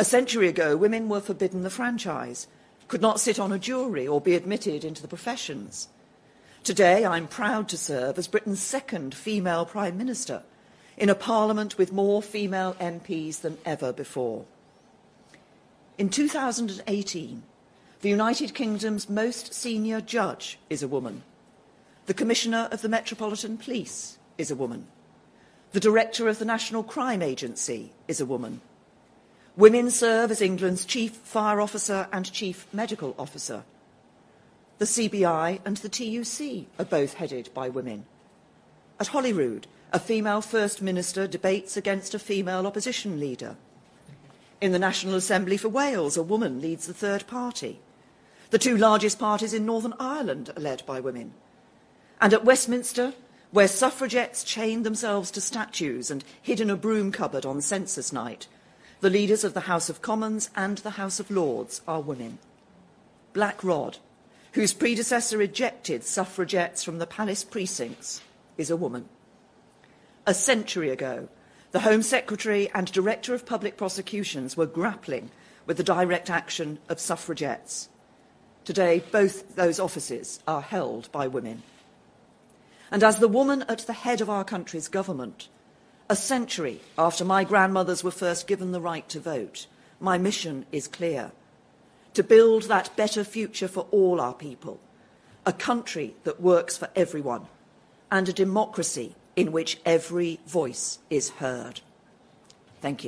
A century ago, women were forbidden the franchise, could not sit on a jury or be admitted into the professions. Today, I'm proud to serve as Britain's second female Prime Minister in a parliament with more female MPs than ever before. In 2018, the United Kingdom's most senior judge is a woman. The Commissioner of the Metropolitan Police is a woman. The Director of the National Crime Agency is a woman. Women serve as England's Chief Fire Officer and Chief Medical Officer. The CBI and the TUC are both headed by women. At Holyrood, a female First Minister debates against a female opposition leader. In the National Assembly for Wales, a woman leads the third party. The two largest parties in Northern Ireland are led by women. And at Westminster, where suffragettes chained themselves to statues and hid in a broom cupboard on census night, the leaders of the House of Commons and the House of Lords are women. Black Rod, whose predecessor ejected suffragettes from the palace precincts, is a woman. A century ago, the Home Secretary and Director of Public Prosecutions were grappling with the direct action of suffragettes. Today, both those offices are held by women. And as the woman at the head of our country's government, a century after my grandmothers were first given the right to vote, my mission is clear to build that better future for all our people, a country that works for everyone, and a democracy in which every voice is heard. Thank you.